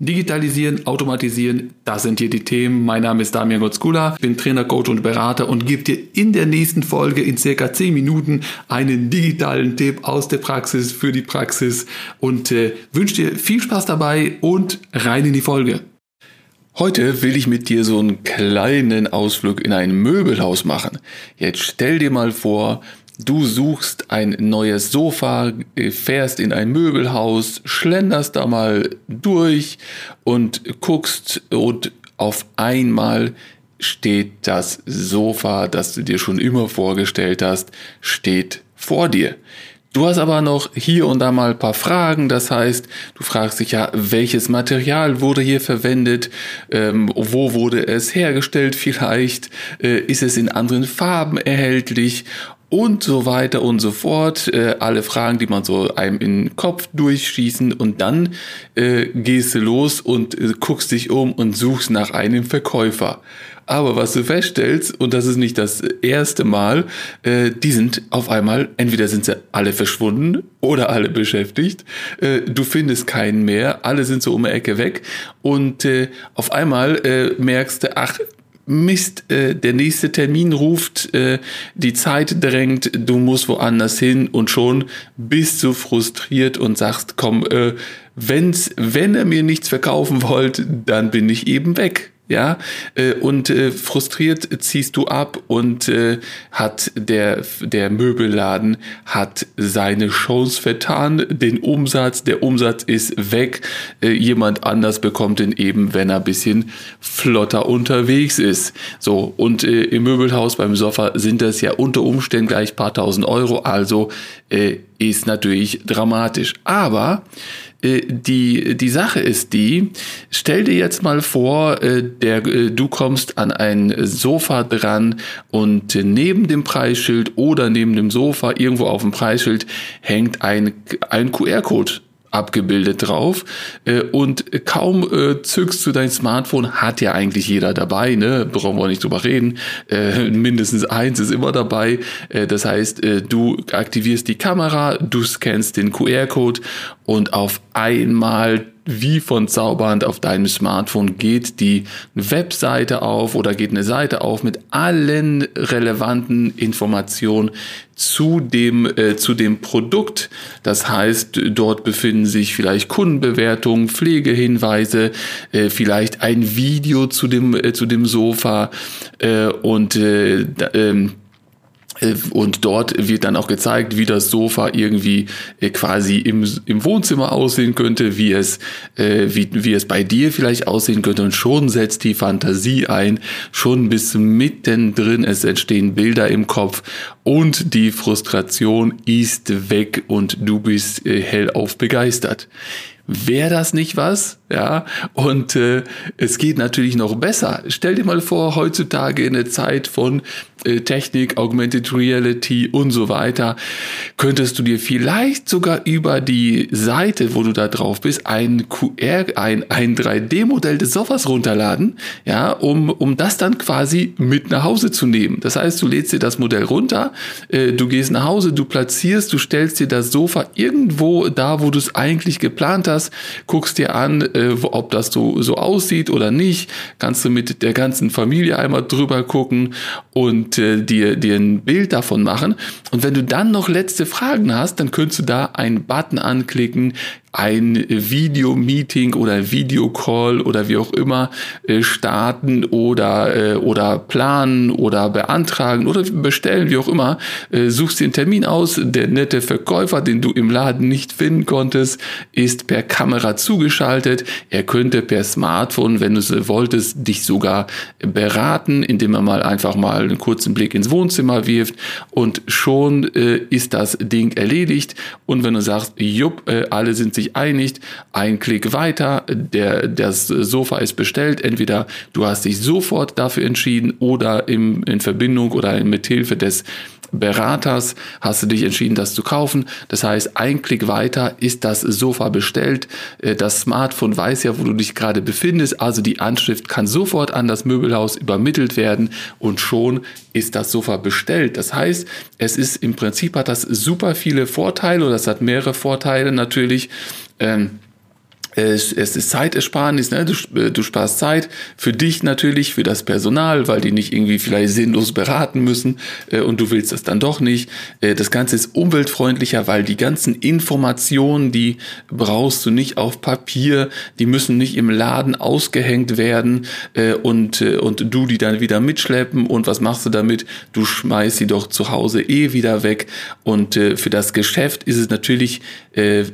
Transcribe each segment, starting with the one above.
Digitalisieren, automatisieren, das sind hier die Themen. Mein Name ist Damian Gotzkula, bin Trainer, Coach und Berater und gebe dir in der nächsten Folge in circa 10 Minuten einen digitalen Tipp aus der Praxis für die Praxis und äh, wünsche dir viel Spaß dabei und rein in die Folge. Heute will ich mit dir so einen kleinen Ausflug in ein Möbelhaus machen. Jetzt stell dir mal vor, Du suchst ein neues Sofa, fährst in ein Möbelhaus, schlenderst da mal durch und guckst und auf einmal steht das Sofa, das du dir schon immer vorgestellt hast, steht vor dir. Du hast aber noch hier und da mal ein paar Fragen. Das heißt, du fragst dich ja, welches Material wurde hier verwendet? Ähm, wo wurde es hergestellt vielleicht? Äh, ist es in anderen Farben erhältlich? Und so weiter und so fort. Äh, alle Fragen, die man so einem in den Kopf durchschießen und dann äh, gehst du los und äh, guckst dich um und suchst nach einem Verkäufer. Aber was du feststellst, und das ist nicht das erste Mal, äh, die sind auf einmal, entweder sind sie alle verschwunden oder alle beschäftigt. Äh, du findest keinen mehr, alle sind so um die Ecke weg und äh, auf einmal äh, merkst du, ach, Mist, äh, der nächste Termin ruft, äh, die Zeit drängt, du musst woanders hin und schon bist du frustriert und sagst, komm, äh, wenn's, wenn er mir nichts verkaufen wollt, dann bin ich eben weg ja, äh, und äh, frustriert ziehst du ab und äh, hat der, der Möbelladen hat seine Chance vertan, den Umsatz, der Umsatz ist weg, äh, jemand anders bekommt ihn eben, wenn er bisschen flotter unterwegs ist. So, und äh, im Möbelhaus beim Sofa sind das ja unter Umständen gleich paar tausend Euro, also äh, ist natürlich dramatisch. Aber äh, die, die Sache ist die, stell dir jetzt mal vor, äh, der, äh, du kommst an ein Sofa dran und neben dem Preisschild oder neben dem Sofa irgendwo auf dem Preisschild hängt ein, ein QR-Code abgebildet drauf. Äh, und kaum äh, zückst du dein Smartphone, hat ja eigentlich jeder dabei, ne? brauchen wir nicht drüber reden, äh, mindestens eins ist immer dabei, äh, das heißt, äh, du aktivierst die Kamera, du scannst den QR-Code und auf einmal wie von Zauberhand auf deinem Smartphone geht die Webseite auf oder geht eine Seite auf mit allen relevanten Informationen zu dem, äh, zu dem Produkt. Das heißt, dort befinden sich vielleicht Kundenbewertungen, Pflegehinweise, äh, vielleicht ein Video zu dem, äh, zu dem Sofa äh, und äh, äh, äh, und dort wird dann auch gezeigt, wie das Sofa irgendwie äh, quasi im, im Wohnzimmer aussehen könnte, wie es, äh, wie, wie es bei dir vielleicht aussehen könnte. Und schon setzt die Fantasie ein, schon bis mittendrin, es entstehen Bilder im Kopf und die Frustration ist weg und du bist hellauf begeistert. Wäre das nicht was? Ja, und äh, es geht natürlich noch besser. Stell dir mal vor, heutzutage in der Zeit von äh, Technik, Augmented Reality und so weiter, könntest du dir vielleicht sogar über die Seite, wo du da drauf bist, ein QR, ein, ein 3D-Modell des Sofas runterladen, ja, um, um das dann quasi mit nach Hause zu nehmen. Das heißt, du lädst dir das Modell runter, äh, du gehst nach Hause, du platzierst, du stellst dir das Sofa irgendwo da, wo du es eigentlich geplant hast, das, guckst dir an, äh, ob das so, so aussieht oder nicht, kannst du mit der ganzen Familie einmal drüber gucken und äh, dir, dir ein Bild davon machen. Und wenn du dann noch letzte Fragen hast, dann könntest du da einen Button anklicken, ein Videomeeting oder Videocall oder wie auch immer äh, starten oder, äh, oder planen oder beantragen oder bestellen, wie auch immer. Äh, suchst den Termin aus. Der nette Verkäufer, den du im Laden nicht finden konntest, ist per Kamera zugeschaltet. Er könnte per Smartphone, wenn du es wolltest, dich sogar beraten, indem er mal einfach mal einen kurzen Blick ins Wohnzimmer wirft und schon ist das Ding erledigt. Und wenn du sagst, jupp, alle sind sich einigt, ein Klick weiter, der, das Sofa ist bestellt, entweder du hast dich sofort dafür entschieden oder im, in Verbindung oder mit Hilfe des Beraters hast du dich entschieden, das zu kaufen. Das heißt, ein Klick weiter ist das Sofa bestellt. Äh, das Smartphone weiß ja, wo du dich gerade befindest. Also die Anschrift kann sofort an das Möbelhaus übermittelt werden und schon ist das Sofa bestellt. Das heißt, es ist im Prinzip hat das super viele Vorteile oder es hat mehrere Vorteile natürlich. Ähm, es, es ist Zeitersparnis, ne? du, äh, du sparst Zeit für dich natürlich, für das Personal, weil die nicht irgendwie vielleicht sinnlos beraten müssen äh, und du willst das dann doch nicht. Äh, das Ganze ist umweltfreundlicher, weil die ganzen Informationen, die brauchst du nicht auf Papier, die müssen nicht im Laden ausgehängt werden äh, und, äh, und du die dann wieder mitschleppen und was machst du damit? Du schmeißt sie doch zu Hause eh wieder weg und äh, für das Geschäft ist es natürlich äh,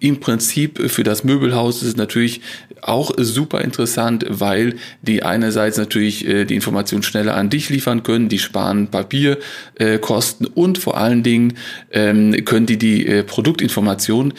im Prinzip für das Möbel Möbelhaus ist natürlich auch super interessant, weil die einerseits natürlich äh, die Information schneller an dich liefern können, die sparen Papierkosten äh, und vor allen Dingen ähm, können die die äh, Produktinformation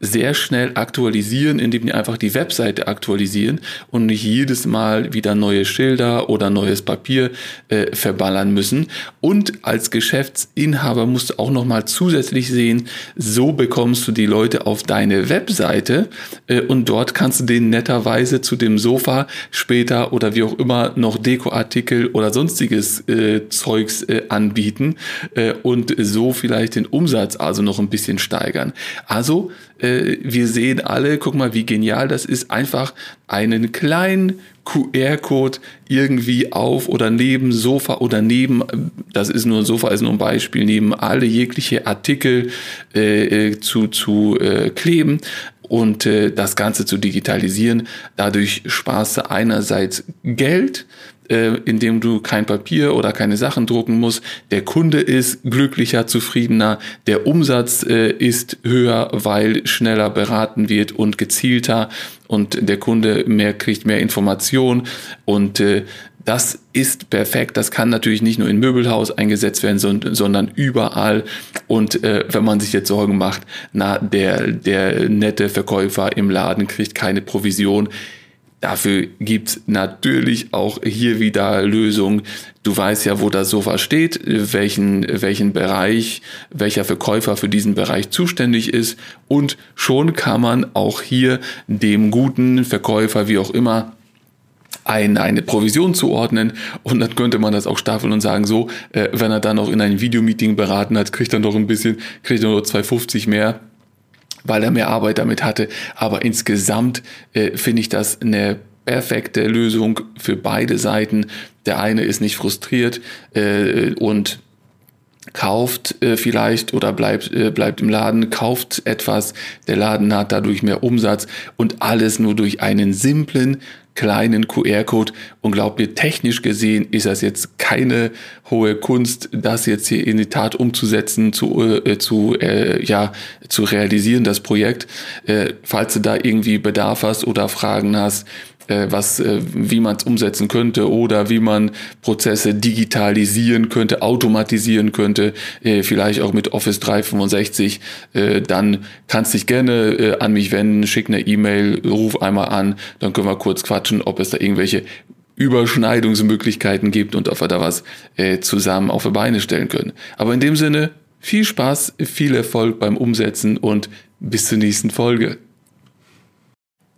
sehr schnell aktualisieren, indem die einfach die Webseite aktualisieren und nicht jedes Mal wieder neue Schilder oder neues Papier äh, verballern müssen. Und als Geschäftsinhaber musst du auch nochmal zusätzlich sehen, so bekommst du die Leute auf deine Webseite äh, und dort kannst du denen netterweise zu dem Sofa später oder wie auch immer noch Dekoartikel oder sonstiges äh, Zeugs äh, anbieten äh, und so vielleicht den Umsatz also noch ein bisschen steigern. Also äh, wir sehen alle, guck mal, wie genial das ist, einfach einen kleinen QR-Code irgendwie auf oder neben Sofa oder neben, das ist nur Sofa, ist nur ein Beispiel, neben alle jegliche Artikel äh, äh zu, zu äh, kleben und äh, das Ganze zu digitalisieren. Dadurch sparst du einerseits Geld, äh, indem du kein Papier oder keine Sachen drucken musst. Der Kunde ist glücklicher, zufriedener, der Umsatz äh, ist höher, weil schneller beraten wird und gezielter und der Kunde mehr kriegt mehr Information und äh, das ist perfekt. Das kann natürlich nicht nur in Möbelhaus eingesetzt werden, sondern überall. Und äh, wenn man sich jetzt Sorgen macht, na, der, der nette Verkäufer im Laden kriegt keine Provision. Dafür gibt's natürlich auch hier wieder Lösungen. Du weißt ja, wo das Sofa steht, welchen, welchen Bereich, welcher Verkäufer für diesen Bereich zuständig ist. Und schon kann man auch hier dem guten Verkäufer, wie auch immer, ein, eine Provision zuordnen und dann könnte man das auch staffeln und sagen, so, äh, wenn er dann noch in einem Videomeeting beraten hat, kriegt er noch ein bisschen, kriegt er nur 2,50 mehr weil er mehr Arbeit damit hatte. Aber insgesamt äh, finde ich das eine perfekte Lösung für beide Seiten. Der eine ist nicht frustriert äh, und kauft äh, vielleicht oder bleibt, äh, bleibt im Laden, kauft etwas, der Laden hat dadurch mehr Umsatz und alles nur durch einen simplen kleinen QR-Code und glaubt mir, technisch gesehen ist das jetzt keine hohe Kunst, das jetzt hier in die Tat umzusetzen, zu, äh, zu, äh, ja, zu realisieren, das Projekt. Äh, falls du da irgendwie Bedarf hast oder Fragen hast, was, äh, wie man es umsetzen könnte oder wie man Prozesse digitalisieren könnte, automatisieren könnte, äh, vielleicht auch mit Office 365, dann kannst dich gerne an mich wenden, schick eine E-Mail, ruf einmal an, dann können wir kurz quatschen, ob es da irgendwelche Überschneidungsmöglichkeiten gibt und ob wir da was zusammen auf die Beine stellen können. Aber in dem Sinne, viel Spaß, viel Erfolg beim Umsetzen und bis zur nächsten Folge.